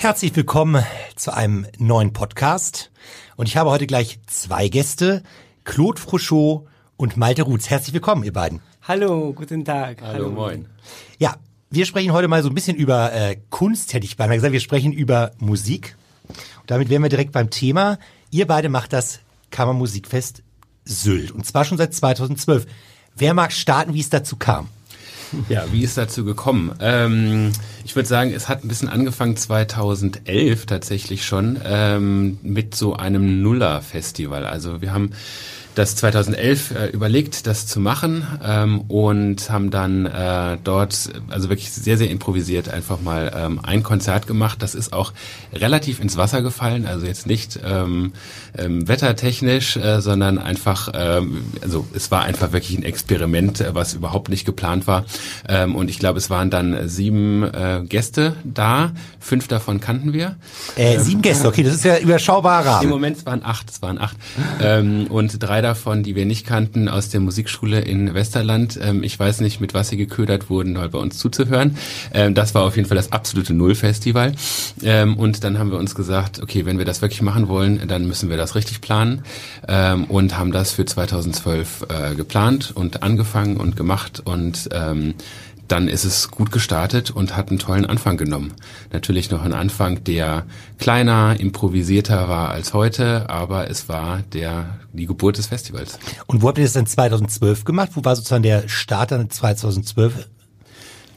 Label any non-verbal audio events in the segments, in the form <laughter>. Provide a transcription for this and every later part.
Herzlich willkommen zu einem neuen Podcast. Und ich habe heute gleich zwei Gäste, Claude Frouchot und Malte Rutz. Herzlich willkommen, ihr beiden. Hallo, guten Tag. Hallo, Hallo. moin. Ja, wir sprechen heute mal so ein bisschen über äh, Kunst, hätte ich beinahe gesagt. Wir sprechen über Musik. Und damit wären wir direkt beim Thema. Ihr beide macht das Kammermusikfest Sylt. Und zwar schon seit 2012. Wer mag starten, wie es dazu kam? Ja, wie ist dazu gekommen? Ähm, ich würde sagen, es hat ein bisschen angefangen 2011 tatsächlich schon ähm, mit so einem Nuller-Festival. Also wir haben das 2011 äh, überlegt, das zu machen ähm, und haben dann äh, dort also wirklich sehr, sehr improvisiert einfach mal ähm, ein Konzert gemacht. Das ist auch relativ ins Wasser gefallen, also jetzt nicht ähm, ähm, wettertechnisch, äh, sondern einfach, ähm, also es war einfach wirklich ein Experiment, äh, was überhaupt nicht geplant war. Ähm, und ich glaube, es waren dann sieben äh, Gäste da, fünf davon kannten wir. Äh, sieben Gäste, okay, das ist ja überschaubarer. Im Moment waren acht, es waren acht. Ähm, und drei drei davon, die wir nicht kannten, aus der Musikschule in Westerland. Ähm, ich weiß nicht, mit was sie geködert wurden, bei uns zuzuhören. Ähm, das war auf jeden Fall das absolute Null-Festival. Ähm, und dann haben wir uns gesagt, okay, wenn wir das wirklich machen wollen, dann müssen wir das richtig planen ähm, und haben das für 2012 äh, geplant und angefangen und gemacht und ähm, dann ist es gut gestartet und hat einen tollen Anfang genommen. Natürlich noch ein Anfang, der kleiner, improvisierter war als heute, aber es war der, die Geburt des Festivals. Und wo habt ihr das dann 2012 gemacht? Wo war sozusagen der Start dann 2012?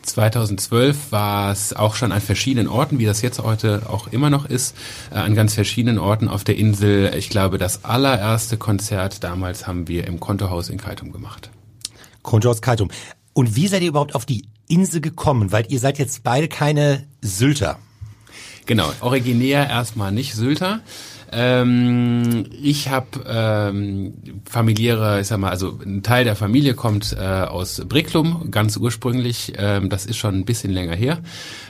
2012 war es auch schon an verschiedenen Orten, wie das jetzt heute auch immer noch ist, äh, an ganz verschiedenen Orten auf der Insel. Ich glaube, das allererste Konzert damals haben wir im Kontohaus in Kaitum gemacht. Kontohaus Kaitum. Und wie seid ihr überhaupt auf die Insel gekommen? Weil ihr seid jetzt beide keine Sylter. Genau, originär erstmal nicht Sylter. Ähm, ich habe ähm, familiäre, ich sag mal, also ein Teil der Familie kommt äh, aus Bricklum, ganz ursprünglich. Ähm, das ist schon ein bisschen länger her.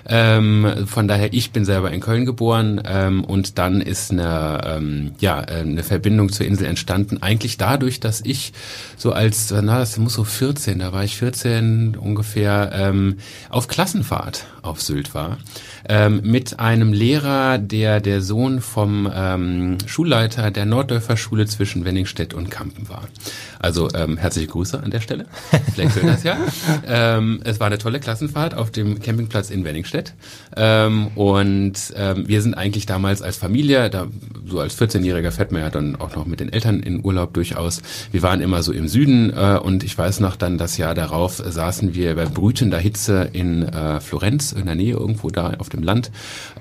Ähm, von daher, ich bin selber in Köln geboren ähm, und dann ist eine, ähm, ja, eine Verbindung zur Insel entstanden. Eigentlich dadurch, dass ich so als, na, das muss so 14, da war ich 14 ungefähr, ähm, auf Klassenfahrt auf Sylt war. Ähm, mit einem Lehrer, der der Sohn vom ähm, Schulleiter der Norddörfer Schule zwischen Wenningstedt und Kampen war. Also ähm, herzliche Grüße an der Stelle. Vielleicht hört das ja. <laughs> ähm, es war eine tolle Klassenfahrt auf dem Campingplatz in Wenningstedt. Ähm, und ähm, wir sind eigentlich damals als Familie, da so als 14-Jähriger fährt man ja dann auch noch mit den Eltern in Urlaub durchaus. Wir waren immer so im Süden äh, und ich weiß noch dann das Jahr darauf saßen wir bei brütender Hitze in äh, Florenz, in der Nähe irgendwo da auf dem Land.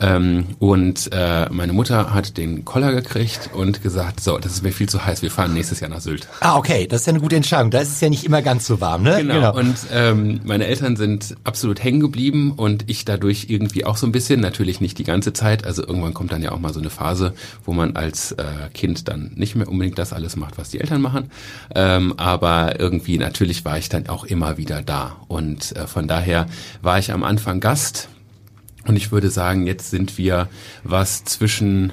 Ähm, und äh, meine Mutter hat den Koller gekriegt und gesagt, so, das ist mir viel zu heiß, wir fahren nächstes Jahr nach Sylt. Ah, okay, das ist ja eine gute Entscheidung. Da ist es ja nicht immer ganz so warm, ne? Genau. genau. Und ähm, meine Eltern sind absolut hängen geblieben und ich dadurch irgendwie auch so ein bisschen, natürlich nicht die ganze Zeit. Also irgendwann kommt dann ja auch mal so eine Phase, wo man als äh, Kind dann nicht mehr unbedingt das alles macht, was die Eltern machen. Ähm, aber irgendwie natürlich war ich dann auch immer wieder da. Und äh, von daher war ich am Anfang Gast und ich würde sagen, jetzt sind wir was zwischen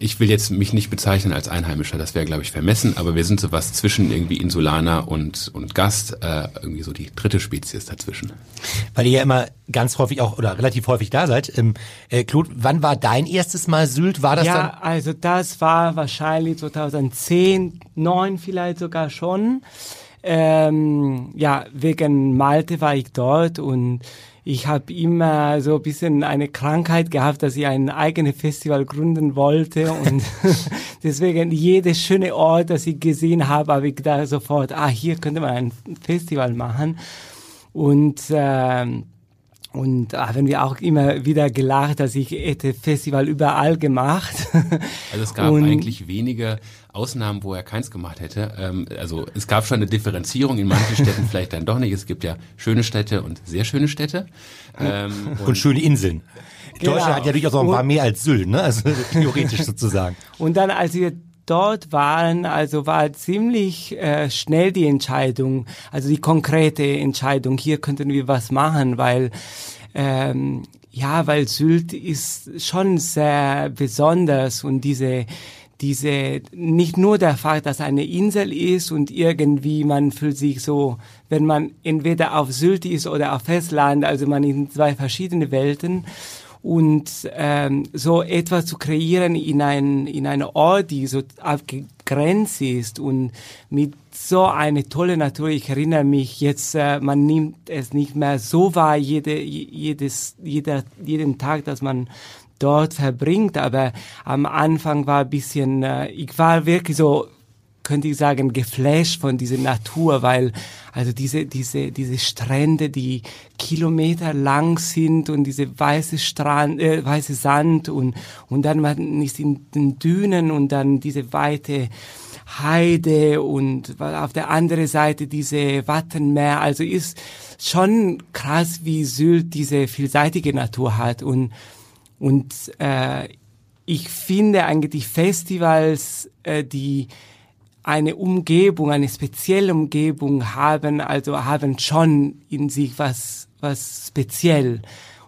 ich will jetzt mich nicht bezeichnen als Einheimischer, das wäre, glaube ich, vermessen, aber wir sind sowas zwischen irgendwie Insulaner und, und Gast, äh, irgendwie so die dritte Spezies dazwischen. Weil ihr ja immer ganz häufig auch oder relativ häufig da seid. Ähm, äh, Claude, wann war dein erstes Mal Sylt? War das ja, dann? also das war wahrscheinlich 2010, 9 vielleicht sogar schon. Ähm, ja, wegen Malte war ich dort und ich habe immer so ein bisschen eine Krankheit gehabt, dass ich ein eigenes Festival gründen wollte und <laughs> deswegen jedes schöne Ort, das ich gesehen habe, habe ich da sofort, ah, hier könnte man ein Festival machen und ähm, und haben wir auch immer wieder gelacht, dass ich hätte Festival überall gemacht. Also es gab <laughs> Und- eigentlich wenige Ausnahmen, wo er keins gemacht hätte. Ähm, also es gab schon eine Differenzierung in manchen Städten, <laughs> vielleicht dann doch nicht. Es gibt ja schöne Städte und sehr schöne Städte. Ähm, Und schöne Inseln. Genau. Deutschland hat ja durchaus auch ein paar Und- mehr als Sylt, ne? Also <laughs> theoretisch sozusagen. Und dann, als wir dort waren, also war ziemlich äh, schnell die Entscheidung, also die konkrete Entscheidung, hier könnten wir was machen, weil ähm, ja, weil Sylt ist schon sehr besonders und diese diese nicht nur der Fakt, dass eine Insel ist und irgendwie man fühlt sich so, wenn man entweder auf Sylt ist oder auf Festland, also man in zwei verschiedene Welten und ähm, so etwas zu kreieren in ein in eine Ort, die so abgegrenzt ist und mit so eine tolle Natur. Ich erinnere mich jetzt, äh, man nimmt es nicht mehr so wahr jede jedes jeder jeden Tag, dass man dort verbringt, aber am Anfang war ein bisschen, äh, ich war wirklich so könnte ich sagen, geflasht von dieser Natur, weil also diese, diese, diese Strände, die Kilometer lang sind und diese weiße Strand, äh, weiße Sand und, und dann man ist in den Dünen und dann diese weite Heide und auf der anderen Seite diese Wattenmeer. Also ist schon krass, wie Sylt diese vielseitige Natur hat und, und äh, ich finde eigentlich Festivals, äh, die eine Umgebung, eine spezielle Umgebung haben, also haben schon in sich was, was speziell.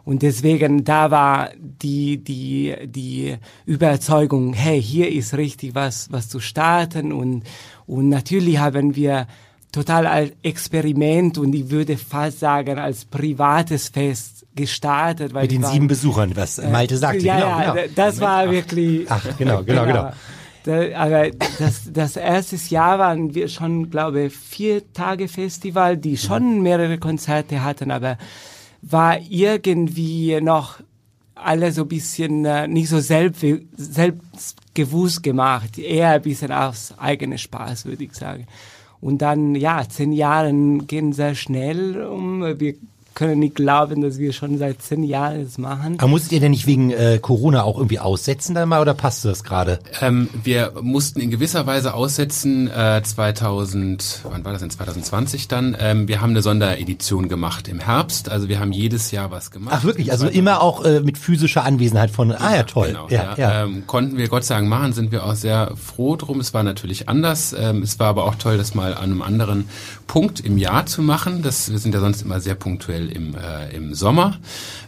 Und deswegen, da war die, die, die Überzeugung, hey, hier ist richtig was, was zu starten. Und, und natürlich haben wir total als Experiment und ich würde fast sagen als privates Fest gestartet. Weil Mit den waren- sieben Besuchern, was Malte sagte. ja, genau, ja, genau. das war wirklich. Ach, genau, genau, <laughs> genau. Da, aber das, das erste Jahr waren wir schon, glaube ich, vier Tage Festival, die schon mehrere Konzerte hatten, aber war irgendwie noch alle so ein bisschen äh, nicht so selbst, selbstgewusst gemacht, eher ein bisschen aus eigener Spaß, würde ich sagen. Und dann, ja, zehn Jahre gehen sehr schnell um. Wir können nicht glauben, dass wir schon seit zehn Jahren das machen. Aber musstet ihr denn nicht wegen äh, Corona auch irgendwie aussetzen dann mal oder passte das gerade? Ähm, wir mussten in gewisser Weise aussetzen, äh, 2000, wann war das denn, 2020 dann? Ähm, wir haben eine Sonderedition gemacht im Herbst, also wir haben jedes Jahr was gemacht. Ach wirklich, also immer auch äh, mit physischer Anwesenheit von, ah ja toll. Genau, ja, ja, ja. Ähm, konnten wir Gott sei Dank machen, sind wir auch sehr froh drum. Es war natürlich anders. Ähm, es war aber auch toll, das mal an einem anderen Punkt im Jahr zu machen. Das, wir sind ja sonst immer sehr punktuell im, äh, im Sommer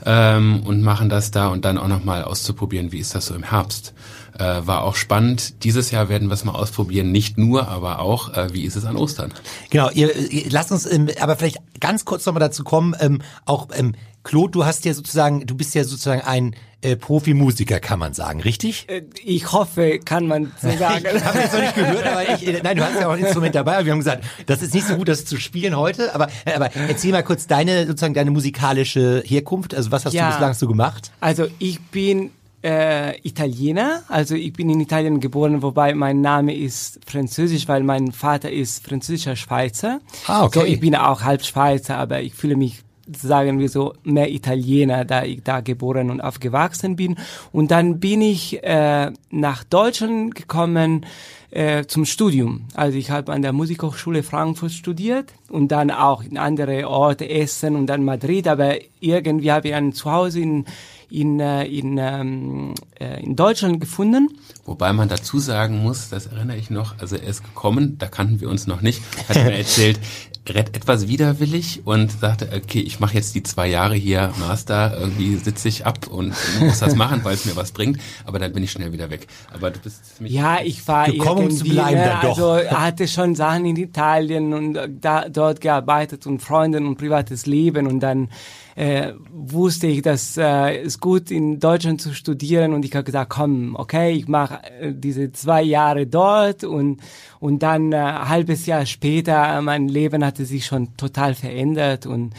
ähm, und machen das da und dann auch nochmal auszuprobieren, wie ist das so im Herbst. Äh, war auch spannend. Dieses Jahr werden wir es mal ausprobieren, nicht nur, aber auch, äh, wie ist es an Ostern? Genau, ihr, ihr lasst uns ähm, aber vielleicht ganz kurz nochmal dazu kommen, ähm, auch ähm, Claude, du hast ja sozusagen, du bist ja sozusagen ein äh, Profimusiker, kann man sagen, richtig? Äh, Ich hoffe, kann man so <laughs> sagen. Ich habe jetzt noch nicht gehört, aber ich, äh, nein, du hast ja auch ein Instrument dabei. Aber wir haben gesagt, das ist nicht so gut, das zu spielen heute. Aber, äh, aber erzähl mal kurz deine sozusagen deine musikalische Herkunft. Also was hast Ja. du bislang so gemacht? Also ich bin äh, Italiener, also ich bin in Italien geboren, wobei mein Name ist französisch, weil mein Vater ist französischer Schweizer. Ah, okay. So, ich bin auch halb Schweizer, aber ich fühle mich sagen wir so mehr Italiener, da ich da geboren und aufgewachsen bin. Und dann bin ich äh, nach Deutschland gekommen äh, zum Studium. Also ich habe an der Musikhochschule Frankfurt studiert und dann auch in andere Orte Essen und dann Madrid. Aber irgendwie habe ich ein Zuhause in in, äh, in, ähm, äh, in Deutschland gefunden. Wobei man dazu sagen muss, das erinnere ich noch, also er ist gekommen, da kannten wir uns noch nicht, hat mir <laughs> erzählt, etwas widerwillig und sagte, okay, ich mache jetzt die zwei Jahre hier Master, irgendwie sitze ich ab und muss das machen, weil es mir was bringt, aber dann bin ich schnell wieder weg. Aber du bist mich Ja, ich war gekommen irgendwie, zu bleiben ne, dann doch. also hatte schon Sachen in Italien und äh, da, dort gearbeitet und Freunde und privates Leben und dann äh, wusste ich, dass äh, es gut in Deutschland zu studieren und ich habe gesagt, komm, okay, ich mache äh, diese zwei Jahre dort und und dann äh, ein halbes Jahr später, mein Leben hatte sich schon total verändert und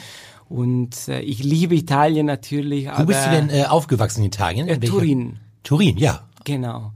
und äh, ich liebe Italien natürlich. Wo bist du denn äh, aufgewachsen in Italien? Äh, In welcher- Turin. Turin, ja. Genau.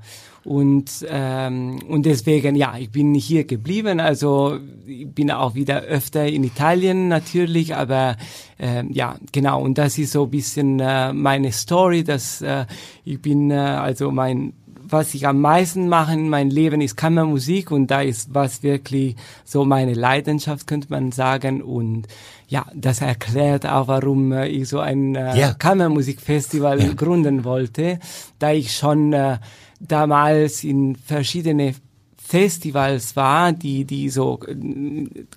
Und, ähm, und deswegen, ja, ich bin hier geblieben. Also ich bin auch wieder öfter in Italien natürlich, aber ähm, ja, genau. Und das ist so ein bisschen äh, meine Story, dass äh, ich bin, äh, also mein, was ich am meisten mache in meinem Leben ist Kammermusik und da ist was wirklich so meine Leidenschaft, könnte man sagen. Und ja, das erklärt auch, warum äh, ich so ein äh, Ja. Kammermusikfestival Ja. gründen wollte, da ich schon äh, damals in verschiedene Festivals war, die die so äh,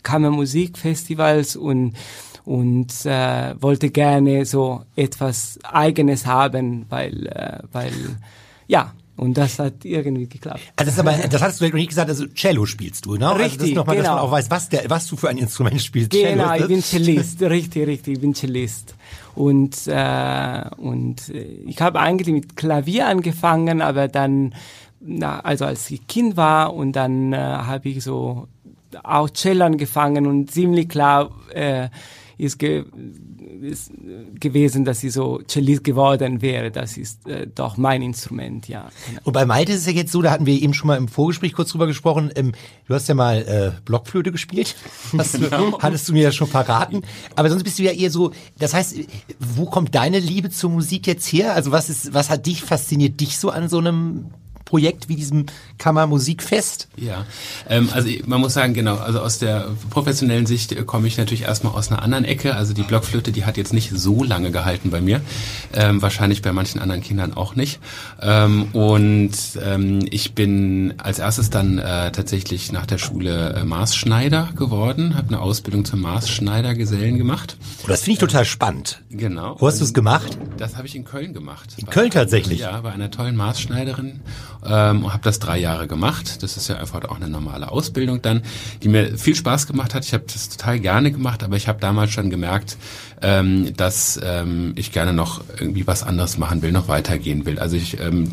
Kammermusikfestivals und und äh, wollte gerne so etwas Eigenes haben, weil äh, weil ja und das hat irgendwie geklappt. Also das, aber, das hattest du nicht gesagt, also Cello spielst du, ne? also das Richtig, nochmal, dass man genau. auch weiß, was, der, was du für ein Instrument spielst. Genau, Cello, ich bin Cellist, <laughs> richtig, richtig, ich bin Cellist. Und, äh, und äh, ich habe eigentlich mit Klavier angefangen, aber dann, na, also als ich Kind war und dann äh, habe ich so auch Cello angefangen und ziemlich klar äh, ist, ge ist gewesen, dass ich so Cellist geworden wäre. Das ist äh, doch mein Instrument, ja. Genau. Und bei Malte ist es ja jetzt so, da hatten wir eben schon mal im Vorgespräch kurz drüber gesprochen, ähm, du hast ja mal äh, Blockflöte gespielt, <laughs> hast du, hattest du mir ja schon verraten, aber sonst bist du ja eher so, das heißt, wo kommt deine Liebe zur Musik jetzt her? Also was ist, was hat dich, fasziniert dich so an so einem Projekt wie diesem Kammermusikfest? Ja, ähm, also man muss sagen, genau, also aus der professionellen Sicht äh, komme ich natürlich erstmal aus einer anderen Ecke. Also die Blockflöte, die hat jetzt nicht so lange gehalten bei mir, ähm, wahrscheinlich bei manchen anderen Kindern auch nicht. Ähm, und ähm, ich bin als erstes dann äh, tatsächlich nach der Schule äh, Maßschneider geworden, habe eine Ausbildung zum Maßschneidergesellen gemacht. Oh, das finde ich total spannend. Genau. Wo hast du es gemacht? Das habe ich in Köln gemacht. In Köln tatsächlich? Ja, bei einer tollen Maßschneiderin ähm, und habe das drei Jahre gemacht. Das ist ja einfach auch eine normale Ausbildung dann, die mir viel Spaß gemacht hat. Ich habe das total gerne gemacht, aber ich habe damals schon gemerkt, ähm, dass ähm, ich gerne noch irgendwie was anderes machen will, noch weitergehen will. Also ich ähm,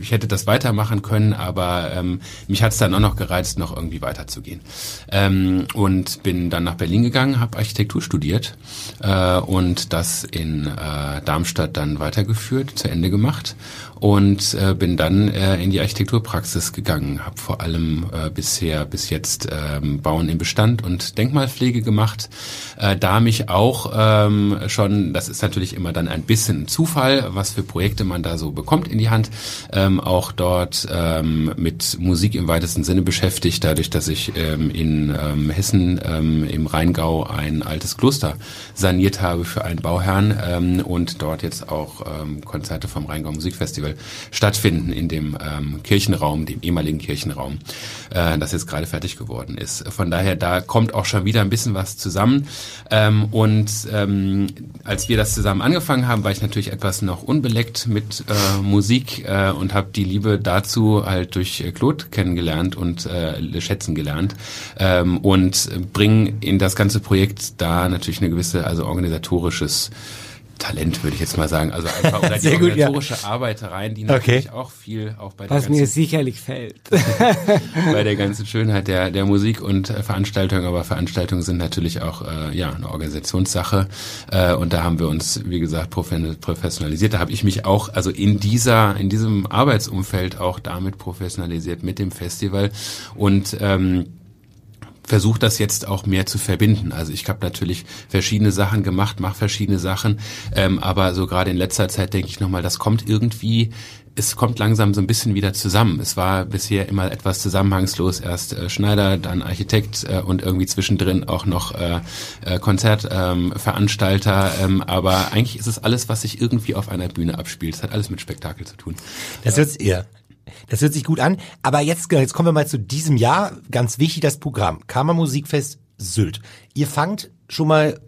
ich hätte das weitermachen können, aber ähm, mich hat es dann auch noch gereizt, noch irgendwie weiterzugehen. Ähm, und bin dann nach Berlin gegangen, habe Architektur studiert äh, und das in äh, Darmstadt dann weitergeführt, zu Ende gemacht und äh, bin dann äh, in die Architekturpraxis gegangen, habe vor allem äh, bisher bis jetzt ähm, Bauen im Bestand und Denkmalpflege gemacht, äh, da mich auch ähm, schon, das ist natürlich immer dann ein bisschen Zufall, was für Projekte man da so bekommt in die Hand, ähm, auch dort ähm, mit Musik im weitesten Sinne beschäftigt, dadurch, dass ich ähm, in ähm, Hessen ähm, im Rheingau ein altes Kloster saniert habe für einen Bauherrn ähm, und dort jetzt auch ähm, Konzerte vom Rheingau Musikfestival stattfinden in dem ähm, Kirchenraum, dem ehemaligen Kirchenraum, äh, das jetzt gerade fertig geworden ist. Von daher, da kommt auch schon wieder ein bisschen was zusammen. Ähm, und ähm, als wir das zusammen angefangen haben, war ich natürlich etwas noch unbeleckt mit äh, Musik äh, und habe die Liebe dazu halt durch äh, Claude kennengelernt und äh, schätzen gelernt ähm, und bringe in das ganze Projekt da natürlich eine gewisse, also organisatorisches Talent, würde ich jetzt mal sagen. Also einfach <laughs> oder die gut, ja. organisatorische Arbeit rein, die Okay. natürlich auch viel auch bei der Was mir ganzen sicherlich fällt. <laughs> bei der ganzen Schönheit der, der Musik und äh, Veranstaltungen, aber Veranstaltungen sind natürlich auch äh, ja eine Organisationssache äh, und da haben wir uns, wie gesagt, profe- professionalisiert. Da habe ich mich auch, also in dieser, in diesem Arbeitsumfeld auch damit professionalisiert mit dem Festival und ähm, versuche das jetzt auch mehr zu verbinden. Also ich habe natürlich verschiedene Sachen gemacht, mache verschiedene Sachen, ähm, aber so gerade in letzter Zeit denke ich nochmal, das kommt irgendwie es kommt langsam so ein bisschen wieder zusammen. Es war bisher immer etwas zusammenhangslos. Erst äh, Schneider, dann Architekt äh, und irgendwie zwischendrin auch noch äh, äh, Konzertveranstalter. Ähm, aber eigentlich ist es alles, was sich irgendwie auf einer Bühne abspielt. Es hat alles mit Spektakel zu tun. Das sich, ja. Das hört sich gut an. Aber jetzt, jetzt kommen wir mal zu diesem Jahr. Ganz wichtig, das Programm. Kammermusikfest Sylt. Ihr fangt schon mal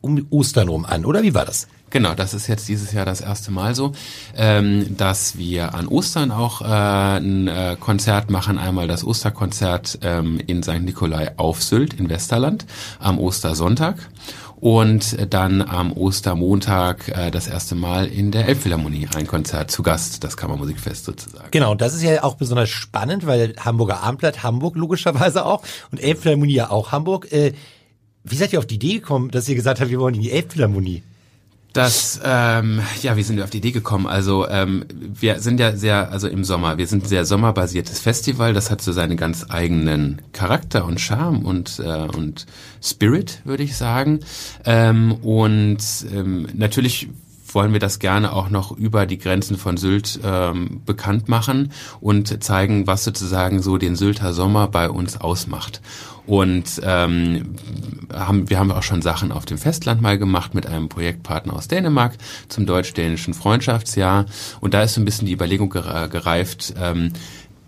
um Ostern rum an, oder wie war das? Genau, das ist jetzt dieses Jahr das erste Mal so, ähm, dass wir an Ostern auch äh, ein äh, Konzert machen. Einmal das Osterkonzert ähm, in St. Nikolai auf Sylt in Westerland am Ostersonntag und dann am Ostermontag äh, das erste Mal in der Elbphilharmonie ein Konzert zu Gast, das Kammermusikfest sozusagen. Genau, das ist ja auch besonders spannend, weil Hamburger Abendblatt Hamburg logischerweise auch und Elbphilharmonie ja auch Hamburg. Äh, wie seid ihr auf die Idee gekommen, dass ihr gesagt habt, wir wollen in die Elbphilharmonie? Das, ähm, ja, wie sind wir auf die Idee gekommen? Also ähm, wir sind ja sehr, also im Sommer, wir sind ein sehr sommerbasiertes Festival. Das hat so seinen ganz eigenen Charakter und Charme und äh, und Spirit, würde ich sagen. Ähm, und ähm, natürlich wollen wir das gerne auch noch über die Grenzen von Sylt ähm, bekannt machen und zeigen, was sozusagen so den Sylter Sommer bei uns ausmacht. Und ähm, haben, wir haben auch schon Sachen auf dem Festland mal gemacht mit einem Projektpartner aus Dänemark zum deutsch-dänischen Freundschaftsjahr. Und da ist so ein bisschen die Überlegung gereift, ähm,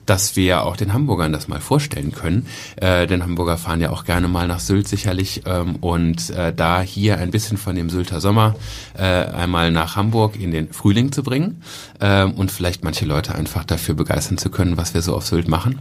dass wir auch den Hamburgern das mal vorstellen können. Äh, denn Hamburger fahren ja auch gerne mal nach Sylt sicherlich. Ähm, und äh, da hier ein bisschen von dem Sylter Sommer äh, einmal nach Hamburg in den Frühling zu bringen äh, und vielleicht manche Leute einfach dafür begeistern zu können, was wir so auf Sylt machen.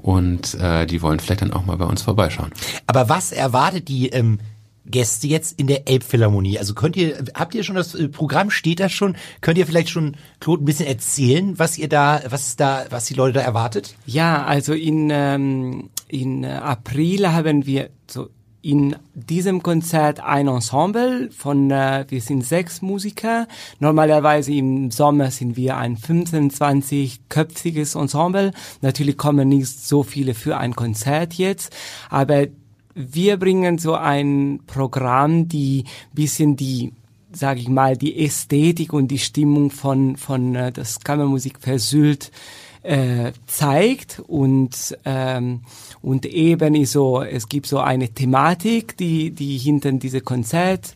Und äh, die wollen vielleicht dann auch mal bei uns vorbeischauen. Aber was erwartet die ähm, Gäste jetzt in der Elbphilharmonie. Also könnt ihr, habt ihr schon das äh, Programm, steht das schon? Könnt ihr vielleicht schon, Claude, ein bisschen erzählen, was ihr da, was da, was die Leute da erwartet? Ja, also in, ähm, in April haben wir so in diesem Konzert ein Ensemble von, äh, wir sind sechs Musiker. Normalerweise im Sommer sind wir ein 25-köpfiges Ensemble. Natürlich kommen nicht so viele für ein Konzert jetzt, aber wir bringen so ein Programm, die bisschen die sage ich mal, die Ästhetik und die Stimmung von, von äh, das Kammermusik versüllt äh, zeigt und ähm, und eben ist so es gibt so eine Thematik die die hinter diese Konzert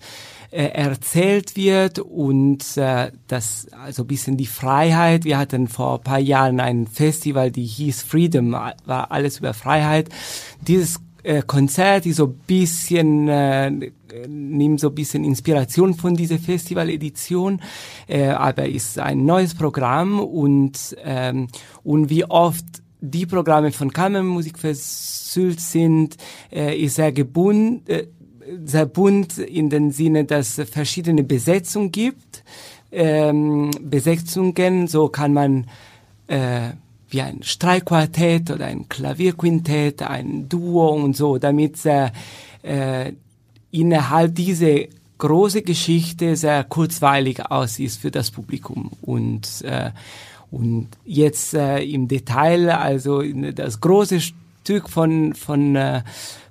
äh, erzählt wird und äh, das also bisschen die Freiheit. Wir hatten vor ein paar Jahren ein Festival die hieß Freedom war alles über Freiheit. Dieses äh, Konzert, die so bisschen äh, nimmt so bisschen Inspiration von dieser Festivaledition, äh, aber ist ein neues Programm und ähm, und wie oft die Programme von Kammermusik versüllt sind, äh, ist sehr gebunden, äh, sehr bunt in dem Sinne, dass es verschiedene Besetzungen gibt. Ähm, Besetzungen, so kann man äh, wie ein Streichquartett oder ein Klavierquintett, ein Duo und so, damit äh, äh, innerhalb dieser große Geschichte sehr kurzweilig aussieht für das Publikum. Und äh, und jetzt äh, im Detail also das große Stück von von äh,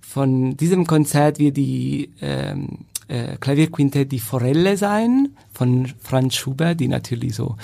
von diesem Konzert wird die ähm, äh, Klavierquintett die Forelle sein von Franz Schubert, die natürlich so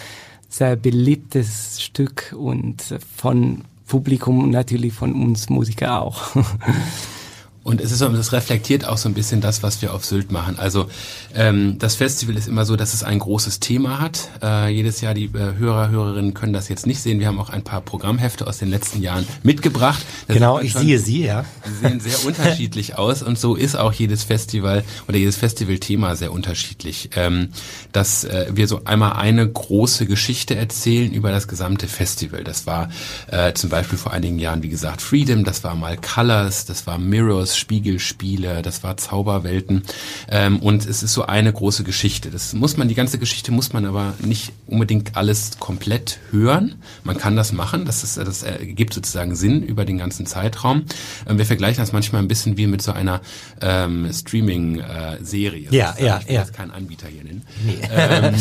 sehr beliebtes Stück und von Publikum natürlich von uns Musiker auch. <laughs> Und es ist so, das reflektiert auch so ein bisschen das, was wir auf Sylt machen. Also ähm, das Festival ist immer so, dass es ein großes Thema hat. Äh, jedes Jahr die äh, Hörer, Hörerinnen können das jetzt nicht sehen. Wir haben auch ein paar Programmhefte aus den letzten Jahren mitgebracht. Da genau, ich schon, sehe sie, ja. Sie sehen sehr <laughs> unterschiedlich aus und so ist auch jedes Festival oder jedes Festivalthema sehr unterschiedlich. Ähm, dass äh, wir so einmal eine große Geschichte erzählen über das gesamte Festival. Das war äh, zum Beispiel vor einigen Jahren, wie gesagt, Freedom, das war mal Colors, das war Mirrors, Spiegelspiele, das war Zauberwelten ähm, und es ist so eine große Geschichte. Das muss man, die ganze Geschichte muss man aber nicht unbedingt alles komplett hören. Man kann das machen, das, ist, das ergibt sozusagen Sinn über den ganzen Zeitraum. Ähm, wir vergleichen das manchmal ein bisschen wie mit so einer ähm, Streaming-Serie. Äh, ja, ja, ich will ja. jetzt keinen Anbieter hier nennen. Nee. Ähm,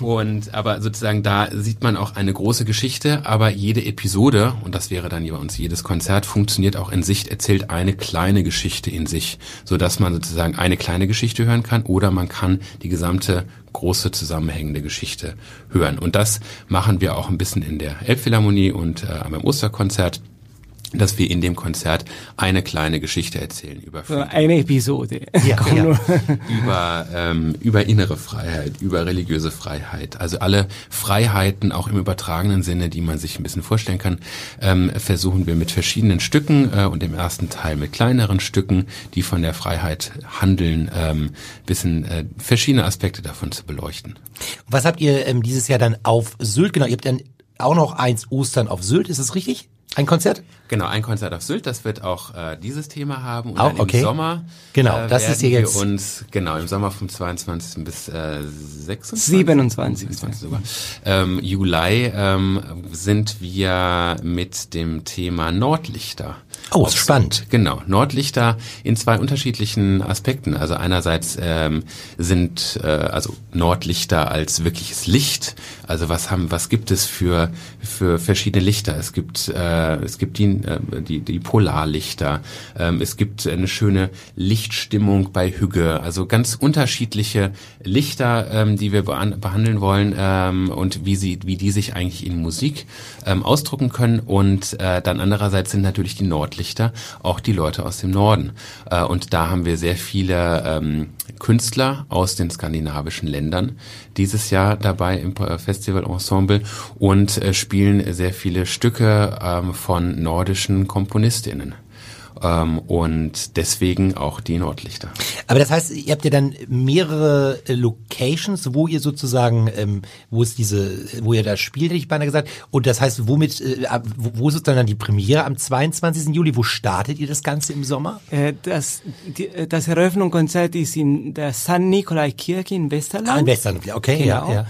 <laughs> und aber sozusagen da sieht man auch eine große Geschichte, aber jede Episode, und das wäre dann bei uns jedes Konzert, funktioniert auch in Sicht, erzählt eine kleine Geschichte in sich, so dass man sozusagen eine kleine Geschichte hören kann oder man kann die gesamte große zusammenhängende Geschichte hören. Und das machen wir auch ein bisschen in der Elbphilharmonie und äh, beim Osterkonzert dass wir in dem Konzert eine kleine Geschichte erzählen über Frieden, Eine Episode. Ja, <laughs> ja. über ähm, über innere Freiheit, über religiöse Freiheit, also alle Freiheiten auch im übertragenen Sinne, die man sich ein bisschen vorstellen kann, ähm, versuchen wir mit verschiedenen Stücken äh, und im ersten Teil mit kleineren Stücken, die von der Freiheit handeln, ähm, bisschen äh, verschiedene Aspekte davon zu beleuchten. Was habt ihr ähm, dieses Jahr dann auf Sylt? Genau, ihr habt dann auch noch eins Ostern auf Sylt, ist das richtig? Ein Konzert? Genau, ein Konzert auf Sylt, das wird auch äh, dieses Thema haben. Und Auch, dann okay. im Sommer Genau, äh, das ist hier jetzt- uns, genau, im Sommer vom 22. bis äh, 26. 27. 27 sogar. Ähm, Juli ähm, sind wir mit dem Thema Nordlichter. Oh, ist spannend. Genau, Nordlichter in zwei unterschiedlichen Aspekten. Also einerseits ähm, sind äh, also Nordlichter als wirkliches Licht. Also was haben, was gibt es für für verschiedene Lichter? Es gibt äh, es gibt die äh, die, die Polarlichter. Ähm, es gibt eine schöne Lichtstimmung bei Hügge. Also ganz unterschiedliche Lichter, ähm, die wir behan behandeln wollen ähm, und wie sie wie die sich eigentlich in Musik ähm, ausdrucken können. Und äh, dann andererseits sind natürlich die Nordlichter auch die Leute aus dem Norden. Äh, und da haben wir sehr viele ähm, Künstler aus den skandinavischen Ländern dieses Jahr dabei im äh, Festival Ensemble und äh, spielen sehr viele Stücke ähm, von nordischen Komponistinnen. Ähm, und deswegen auch die Nordlichter. Aber das heißt, ihr habt ja dann mehrere äh, Locations, wo ihr sozusagen, ähm, wo es diese, wo ihr da spielt, hätte ich beinahe gesagt. Und das heißt, womit, äh, wo, wo ist es dann, die Premiere am 22. Juli? Wo startet ihr das Ganze im Sommer? Äh, Das, die, äh, das Eröffnungskonzert ist in der St. Nikolai Kirche in Westerland. Ah, in Western, okay, Genau. ja, ja.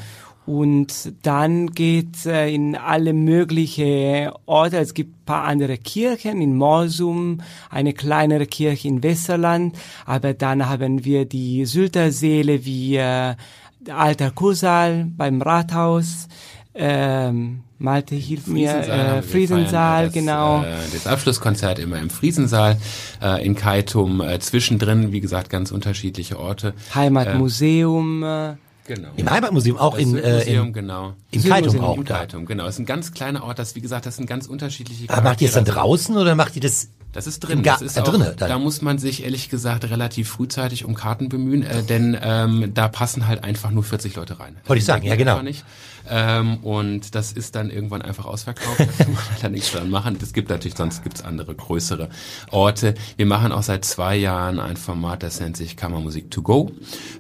Und dann geht äh, in alle möglichen Orte. Es gibt ein paar andere Kirchen in Morsum, eine kleinere Kirche in Westerland, aber dann haben wir die Sylterseele wie äh, Alter Kursaal beim Rathaus. Ähm, Malte hilft mir, äh, Friesensaal, das, genau. Äh, das Abschlusskonzert immer im Friesensaal äh, in Kaitum. Äh, zwischendrin, wie gesagt, ganz unterschiedliche Orte. Heimatmuseum. Äh, Genau. Im Heimatmuseum auch Das in, äh, Museum, in, genau. in Kaitum auch Im da. Kaitum, genau. Es ist ein ganz kleiner Ort, das, wie gesagt, das sind ganz unterschiedliche Aber macht ihr es dann Charaktere. draußen oder macht ihr das Das ist drin. Das ist äh, auch, drinne. Da muss man sich ehrlich gesagt relativ frühzeitig um Karten bemühen, äh, denn ähm, da passen halt einfach nur 40 Leute rein. Wollte ich sagen, ja, genau. Nicht. Ähm, und das ist dann irgendwann einfach ausverkauft. Da kann man <laughs> leider nichts dran machen. Es gibt natürlich, sonst gibt's andere größere Orte. Wir machen auch seit zwei Jahren ein Format, das nennt sich Kammermusik to go,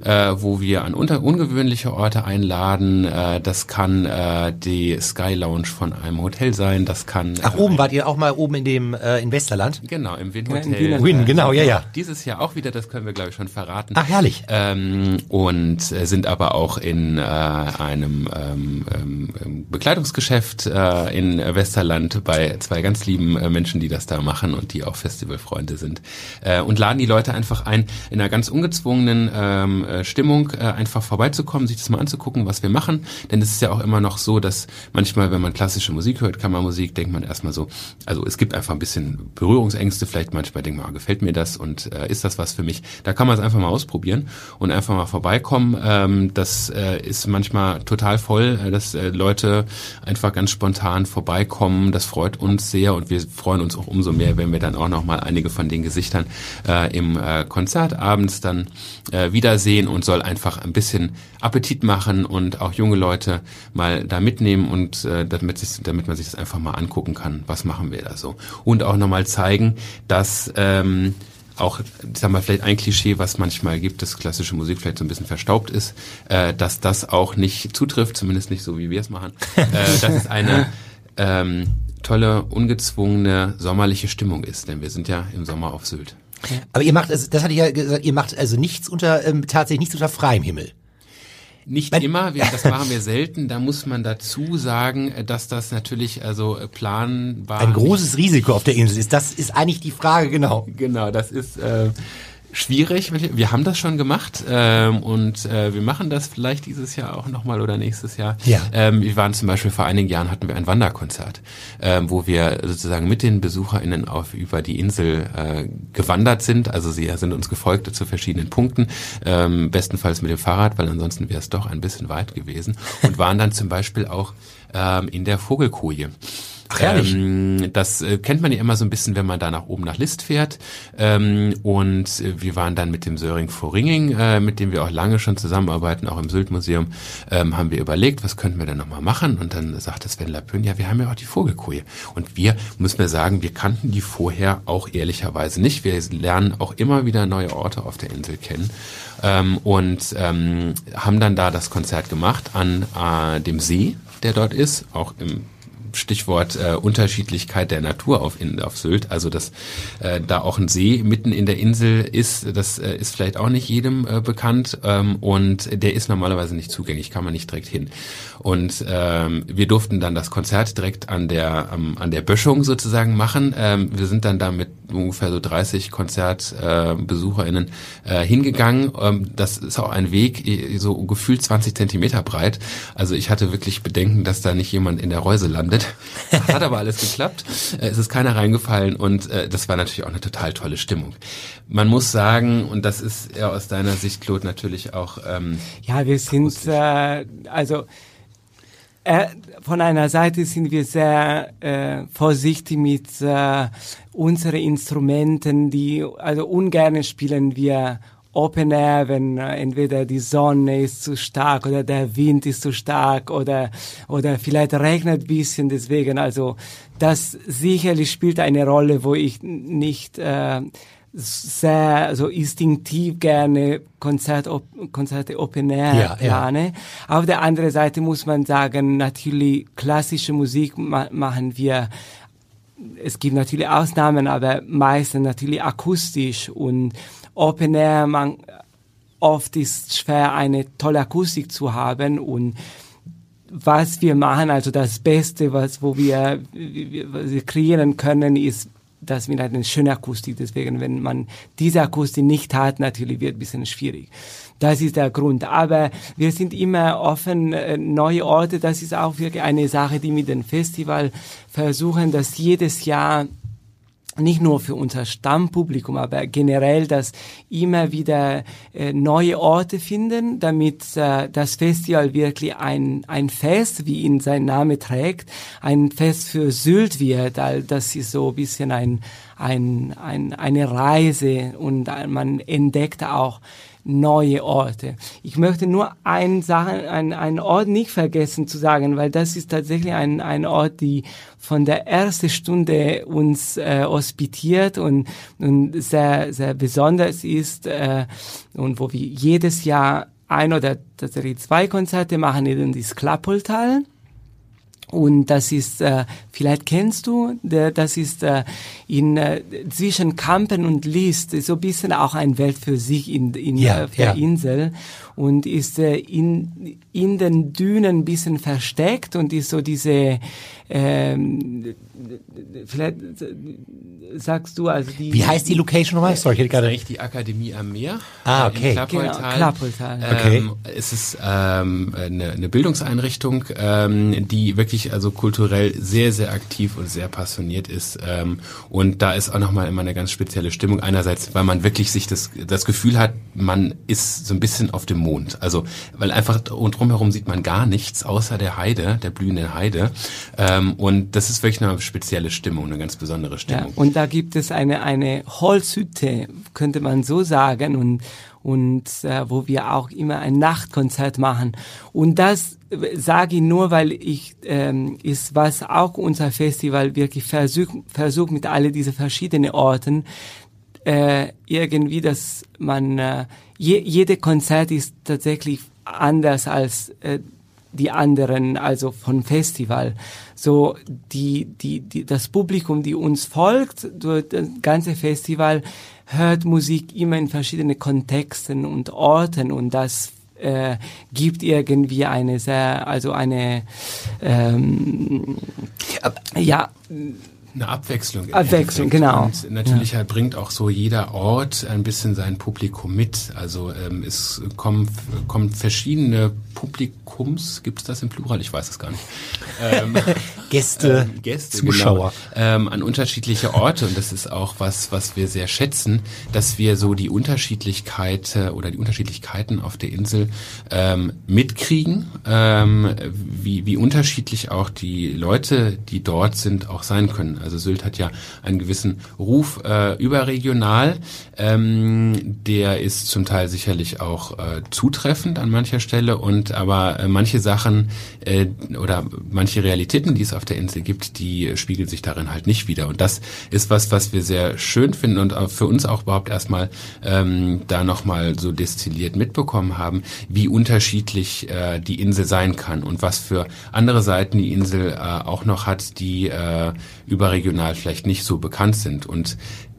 äh, wo wir an unter ungewöhnliche Orte einladen. Äh, das kann äh, die Sky Lounge von einem Hotel sein. Das kann Ach, äh, oben wart ihr auch mal oben in dem, äh, in Westerland? Genau, im Win Ja, im Hotel. Wiener Win, genau, ja, ja. Dieses Jahr auch wieder, das können wir glaube ich schon verraten. Ach, herrlich. Ähm, und äh, sind aber auch in äh, einem ähm, ähm, ähm, Bekleidungsgeschäft äh, in Westerland bei zwei ganz lieben äh, Menschen, die das da machen und die auch Festivalfreunde sind. Äh, und laden die Leute einfach ein, in einer ganz ungezwungenen ähm, äh, Stimmung äh, einfach vorbeizukommen, sich das mal anzugucken, was wir machen. Denn es ist ja auch immer noch so, dass manchmal, wenn man klassische Musik hört, Kammermusik, denkt man erstmal so, also es gibt einfach ein bisschen Berührungsängste, vielleicht manchmal denkt man, ah, gefällt mir das und äh, ist das was für mich? Da kann man es einfach mal ausprobieren und einfach mal vorbeikommen. Ähm, das äh, ist manchmal total voll, dass äh, Leute einfach ganz spontan vorbeikommen. Das freut uns sehr und wir freuen uns auch umso mehr, wenn wir dann auch noch mal einige von den Gesichtern äh, im äh, Konzert abends dann äh, wiedersehen und soll einfach ein bisschen Appetit machen und auch junge Leute mal da mitnehmen und äh, damit, sich, damit man sich das einfach mal angucken kann, was machen wir da so. Und auch nochmal zeigen, dass ähm, auch, ich sag mal, vielleicht ein Klischee, was manchmal gibt, dass klassische Musik vielleicht so ein bisschen verstaubt ist, äh, dass das auch nicht zutrifft, zumindest nicht so, wie wir es machen. <laughs> äh, dass es eine ähm, tolle, ungezwungene sommerliche Stimmung ist, denn wir sind ja im Sommer auf Sylt. Aber ihr macht, also, das hatte ich ja gesagt, ihr macht also nichts unter, ähm, tatsächlich nichts unter freiem Himmel. Nicht Wenn- immer, wir, das machen wir <laughs> selten. Da muss man dazu sagen, äh, dass das natürlich also äh, planbar Ein großes Risiko auf der Insel ist. Das ist eigentlich die Frage, genau. Genau, das ist äh, schwierig. Wir haben das schon gemacht ähm, und äh, wir machen das vielleicht dieses Jahr auch nochmal oder nächstes Jahr. Ja. Ähm, wir waren zum Beispiel vor einigen Jahren hatten wir ein Wanderkonzert, ähm, wo wir sozusagen mit den BesucherInnen auf über die Insel äh, gewandert sind. Also sie sind uns gefolgt zu verschiedenen Punkten, ähm, bestenfalls mit dem Fahrrad, weil ansonsten wäre es doch ein bisschen weit gewesen und waren dann zum Beispiel auch ähm, in der Vogelkoje. Ach. Ähm, das äh, kennt man ja immer so ein bisschen, wenn man da nach oben nach List fährt. Ähm, und äh, wir waren dann mit dem Söring Ringing, äh, mit dem wir auch lange schon zusammenarbeiten, auch im Sylt-Museum, ähm, haben wir überlegt, was könnten wir denn nochmal machen? Und dann sagte Sven Lapön, ja, wir haben ja auch die Vogelkoje. Und wir, müssen wir sagen, wir kannten die vorher auch ehrlicherweise nicht. Wir lernen auch immer wieder neue Orte auf der Insel kennen. Ähm, und ähm, haben dann da das Konzert gemacht an äh, dem See, der dort ist, auch im Stichwort äh, Unterschiedlichkeit der Natur auf, in, auf Sylt. Also dass äh, da auch ein See mitten in der Insel ist, das äh, ist vielleicht auch nicht jedem äh, bekannt ähm, und der ist normalerweise nicht zugänglich, kann man nicht direkt hin. Und ähm, wir durften dann das Konzert direkt an der ähm, an der Böschung sozusagen machen. Ähm, wir sind dann da mit ungefähr so 30 Konzertbesucherinnen äh, äh, hingegangen. Ähm, das ist auch ein Weg, so gefühlt 20 Zentimeter breit. Also ich hatte wirklich Bedenken, dass da nicht jemand in der Reuse landet. Das hat aber alles geklappt. Äh, es ist keiner reingefallen und äh, das war natürlich auch eine total tolle Stimmung. Man muss sagen, und das ist ja aus deiner Sicht, Claude, natürlich auch. Ähm, ja, wir sind äh, also äh, von einer Seite sind wir sehr äh, vorsichtig mit äh, unseren Instrumenten, die also ungern spielen wir Open Air, wenn äh, entweder die Sonne ist zu stark oder der Wind ist zu stark oder, oder vielleicht regnet ein bisschen. Deswegen, also das sicherlich spielt eine Rolle, wo ich nicht äh, sehr so instinktiv gerne Konzert, Konzerte Open Air ja, plane. Ja. Auf der anderen Seite muss man sagen, natürlich klassische Musik ma machen wir es gibt natürlich Ausnahmen, aber meistens natürlich akustisch und Open Air, man, oft ist schwer, eine tolle Akustik zu haben und was wir machen, also das Beste, was, wo wir, wir, kreieren können, ist dass wir eine schöne Akustik. Deswegen, wenn man diese Akustik nicht hat, natürlich wird ein bisschen schwierig. Das ist der Grund. Aber wir sind immer offen, äh, neue Orte. Das ist auch wirklich eine Sache, die mit dem Festival versuchen, dass jedes Jahr nicht nur für unser Stammpublikum, aber generell, dass immer wieder äh, neue Orte finden, damit äh, das Festival wirklich ein, ein Fest, wie ihn sein Name trägt, ein Fest für Sylt wird. All das ist so ein bisschen ein, ein, ein, eine Reise und man entdeckt auch neue Orte. Ich möchte nur einen Sachen, einen, einen Ort nicht vergessen zu sagen, weil das ist tatsächlich ein, ein Ort, die von der ersten Stunde uns äh, hospitiert und, und sehr, sehr besonders ist äh, und wo wir jedes Jahr ein oder tatsächlich zwei Konzerte machen in das Klappoltal. Und das ist, äh, vielleicht kennst du, der, das ist äh, in äh, zwischen Kampen und List so ein bisschen auch ein Welt für sich in, in ja, äh, der ja. Insel und ist äh, in in den Dünen ein bisschen versteckt und ist so diese ähm, vielleicht sagst du also die Wie heißt die Location nochmal? Sorry, ich hätte gerade die Akademie am Meer. Ah, okay. In Klappoltal. Genau, Klappoltal. Okay. Ähm, es ist ähm, eine, eine Bildungseinrichtung, ähm, die wirklich also kulturell sehr, sehr aktiv und sehr passioniert ist. Ähm, und da ist auch nochmal immer eine ganz spezielle Stimmung. Einerseits, weil man wirklich sich das, das Gefühl hat, man ist so ein bisschen auf dem Mond. Also, weil einfach und drumherum sieht man gar nichts außer der Heide, der blühenden Heide. Ähm, und das ist wirklich eine spezielle Stimmung, eine ganz besondere Stimmung. Ja, und da gibt es eine, eine Holzhütte, könnte man so sagen, und, und äh, wo wir auch immer ein Nachtkonzert machen. Und das sage ich nur, weil ich ähm, ist, was auch unser Festival wirklich versucht, versucht mit alle diese verschiedenen Orten, äh, irgendwie, dass man, äh, je, jede Konzert ist tatsächlich anders als äh, die anderen, also von Festival. So die, die, die, das Publikum, die uns folgt durch das ganze Festival, hört Musik immer in verschiedenen Kontexten und Orten und das äh, gibt irgendwie eine sehr, also eine, ähm, ja, Eine Abwechslung. Abwechslung, genau. Und natürlich halt bringt auch so jeder Ort ein bisschen sein Publikum mit. Also ähm, es kommen, kommen verschiedene Publikums, gibt es das im Plural? Ich weiß es gar nicht. Ähm, <laughs> Gäste, ähm, Gäste, Zuschauer. genau, ähm, an unterschiedliche Orte und das ist auch was, was wir sehr schätzen, dass wir so die Unterschiedlichkeit äh, oder die Unterschiedlichkeiten auf der Insel ähm, mitkriegen, ähm, wie, wie unterschiedlich auch die Leute, die dort sind, auch sein können. Also Sylt hat ja einen gewissen Ruf äh, überregional, ähm, der ist zum Teil sicherlich auch äh, zutreffend an mancher Stelle und aber äh, manche Sachen äh, oder manche Realitäten, die es auf der Insel gibt, die spiegeln sich darin halt nicht wieder. Und das ist was, was wir sehr schön finden und für uns auch überhaupt erstmal ähm, da nochmal so destilliert mitbekommen haben, wie unterschiedlich äh, die Insel sein kann und was für andere Seiten die Insel äh, auch noch hat, die äh, überregional vielleicht nicht so bekannt sind. Und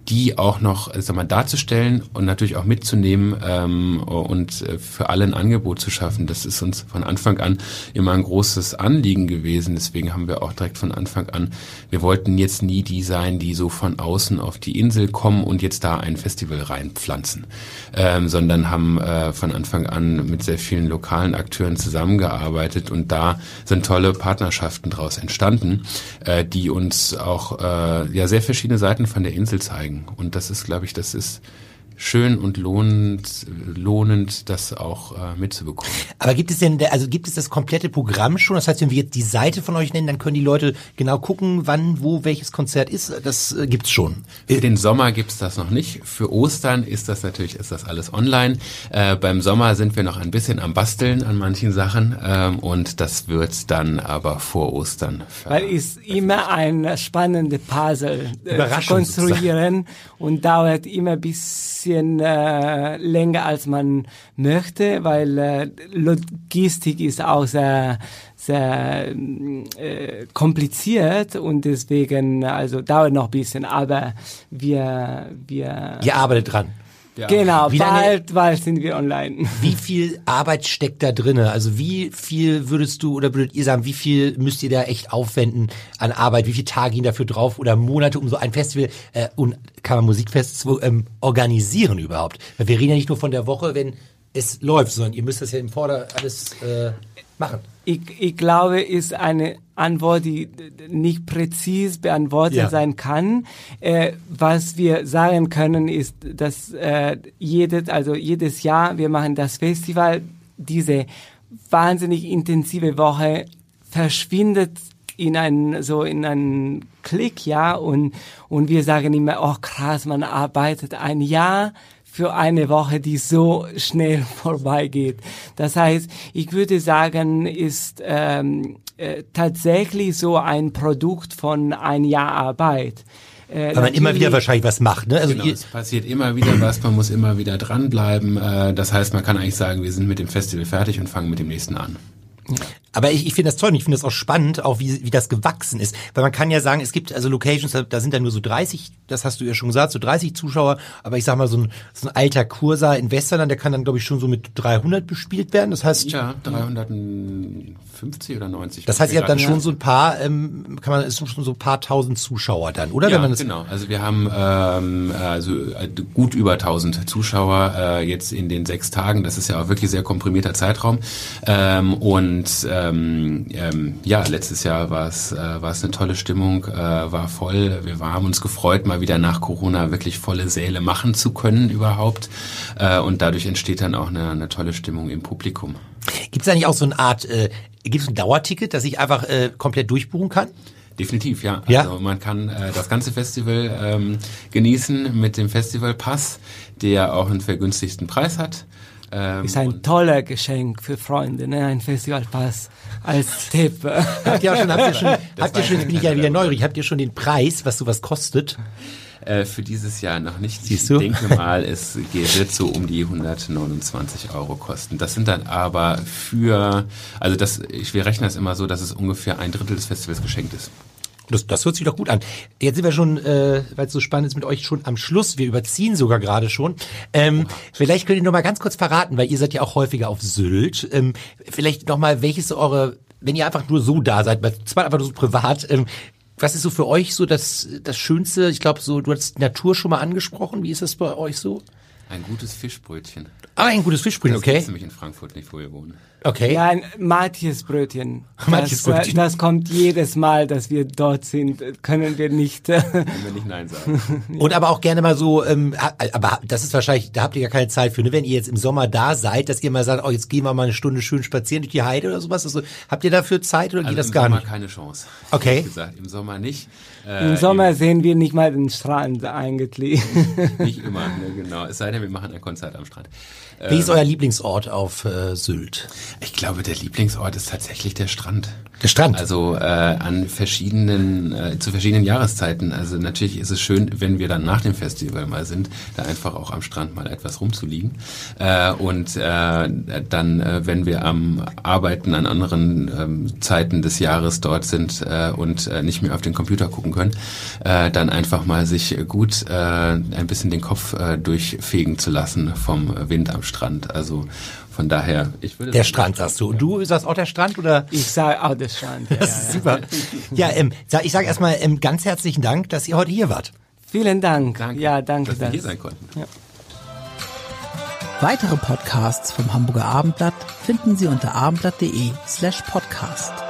die auch noch äh, sag mal, darzustellen und natürlich auch mitzunehmen ähm, und äh, für alle ein Angebot zu schaffen. Das ist uns von Anfang an immer ein großes Anliegen gewesen. Deswegen haben wir auch direkt von Anfang an, wir wollten jetzt nie die sein, die so von außen auf die Insel kommen und jetzt da ein Festival reinpflanzen, ähm, sondern haben äh, von Anfang an mit sehr vielen lokalen Akteuren zusammengearbeitet und da sind tolle Partnerschaften daraus entstanden, äh, die uns auch äh, ja sehr verschiedene Seiten von der Insel zeigen. Und das ist, glaube ich, das ist schön und lohnend, lohnend, das auch äh, mitzubekommen. Aber gibt es denn, also gibt es das komplette Programm schon? Das heißt, wenn wir jetzt die Seite von euch nennen, dann können die Leute genau gucken, wann, wo, welches Konzert ist. Das äh, gibt's schon. Für den Sommer gibt's das noch nicht. Für Ostern ist das natürlich, ist das alles online. Äh, beim Sommer sind wir noch ein bisschen am Basteln an manchen Sachen ähm, und das wird dann aber vor Ostern. Weil es immer ein spannende Puzzle äh, zu konstruieren und dauert immer ein bisschen äh, länger als man möchte, weil äh, Logistik ist auch sehr sehr äh, kompliziert und deswegen also dauert noch ein bisschen, aber wir wir Ihr arbeitet dran. Ja. genau Wie lange- bald bald sind wir online. Wie viel Arbeit steckt da drinne? Also wie viel würdest du oder würdet ihr sagen, wie viel müsst ihr da echt aufwenden an Arbeit? Wie viele Tage gehen dafür drauf oder Monate, um so ein Festival äh, und Kammermusikfest zu ähm, organisieren überhaupt? Weil wir reden ja nicht nur von der Woche, wenn es läuft, sondern ihr müsst das ja im Vorder alles äh, machen. Ich, ich glaube, ist eine Antwort, die nicht präzis beantwortet Ja. sein kann. Äh, was wir sagen können, ist, dass äh, jedes, also jedes Jahr wir machen das Festival, diese wahnsinnig intensive Woche verschwindet in einen so in einen Klick, ja, und und wir sagen immer, oh krass, man arbeitet ein Jahr für eine Woche, die so schnell <laughs> vorbeigeht. Das heißt, ich würde sagen, ist ähm, äh, tatsächlich so ein Produkt von ein Jahr Arbeit. Äh, Weil man immer wieder wahrscheinlich was macht. Ne? Also Genau, es passiert immer wieder was, man muss immer wieder dranbleiben. Äh, das heißt, man kann eigentlich sagen, wir sind mit dem Festival fertig und fangen mit dem nächsten an. Aber ich, ich finde das toll und ich finde das auch spannend, auch wie, wie das gewachsen ist. Weil man kann ja sagen, es gibt also Locations, da, da sind dann nur so 30, das hast du ja schon gesagt, so 30 Zuschauer. Aber ich sag mal, so ein, so ein alter Kursaal in Westerland, der kann dann, glaube ich, schon so mit 300 bespielt werden. Das heißt, Ja, 350 oder 90. das heißt, ihr habt dann Ja. schon so ein paar, ähm, kann man, ist schon so ein paar tausend Zuschauer dann, oder? Ja, genau. Also wir haben ähm, also äh, gut über 1000 Zuschauer äh, jetzt in den sechs Tagen. Das ist ja auch wirklich sehr komprimierter Zeitraum. Ähm, und ähm, ähm, ja, letztes Jahr war es äh, war es eine tolle Stimmung, äh, war voll. Wir haben uns gefreut, mal wieder nach Corona wirklich volle Säle machen zu können überhaupt. Äh, und dadurch entsteht dann auch eine, eine tolle Stimmung im Publikum. Gibt es eigentlich auch so eine Art, äh, gibt es ein Dauerticket, dass ich einfach äh, komplett durchbuchen kann? Definitiv, ja. Ja? Also man kann äh, das ganze Festival ähm, genießen mit dem Festivalpass, der auch einen vergünstigsten Preis hat. Ähm, ist ein toller Geschenk für Freunde, ne? ein Festivalpass als <laughs> Tipp. Habt ihr auch schon, habt ihr schon, habt ihr schon, jetzt bin ich ja wieder neugierig, habt ihr schon den Preis, was sowas kostet? äh, für dieses Jahr noch nicht. Siehst ich du? denke mal, es geht, wird so um die 129 Euro kosten. Das sind dann aber für, also das, ich, wir rechnen das immer so, dass es ungefähr ein Drittel des Festivals geschenkt ist. Das, das hört sich doch gut an. Jetzt sind wir schon, äh, weil es so spannend ist mit euch, schon am Schluss. Wir überziehen sogar gerade schon. Ähm, vielleicht könnt ihr noch mal ganz kurz verraten, weil ihr seid ja auch häufiger auf Sylt. Ähm, vielleicht noch mal, welches so eure, wenn ihr einfach nur so da seid, zwar einfach nur so privat, ähm, was ist so für euch so das, das Schönste? Ich glaube, so, du hast Natur schon mal angesprochen. Wie ist das bei euch so? Ein gutes Fischbrötchen. Ah, ein gutes Fischbrötchen, Das okay. gibt's nämlich in Frankfurt nicht, wo wir wohnen. Okay. Ja, ein Matjes Brötchen. Matjes Das, äh, Brötchen. das kommt jedes Mal, dass wir dort sind, äh, können wir nicht. äh, Wenn wir nicht Nein sagen. <laughs> Und aber auch gerne mal so, ähm, aber das ist wahrscheinlich, da habt ihr ja keine Zeit für, ne? wenn ihr jetzt im Sommer da seid, dass ihr mal sagt, oh, jetzt gehen wir mal eine Stunde schön spazieren durch die Heide oder sowas. Also, habt ihr dafür Zeit oder geht Also das im gar Sommer nicht? keine Chance. Okay. Gesagt, Im Sommer nicht. Äh, Im Sommer sehen wir nicht mal den Strand eigentlich. <laughs> Nicht immer, ne, genau. Es sei denn, wir machen ein Konzert am Strand. Äh, Wie ist euer Lieblingsort auf äh, Sylt? Ich glaube, der Lieblingsort ist tatsächlich der Strand. Der Strand. Also äh, an verschiedenen, äh, zu verschiedenen Jahreszeiten. Also natürlich ist es schön, wenn wir dann nach dem Festival mal sind, da einfach auch am Strand mal etwas rumzuliegen. Äh, und äh, dann, äh, wenn wir am Arbeiten an anderen ähm, Zeiten des Jahres dort sind äh, und äh, nicht mehr auf den Computer gucken können, äh, dann einfach mal sich gut äh, ein bisschen den Kopf äh, durchfegen zu lassen vom Wind am Strand. Also von daher, ich würde Der sagen, Strand, sagst du. Und du sagst auch der Strand oder? Ich sage auch der Strand. Ja, ja, Das ja. ist super. Ja, ähm, ich sage erstmal ähm, ganz herzlichen Dank, dass ihr heute hier wart. Vielen Dank. Danke, ja, danke. dass wir hier sein konnten. Weitere Podcasts vom Hamburger Abendblatt finden Sie unter abendblatt.de slash podcast.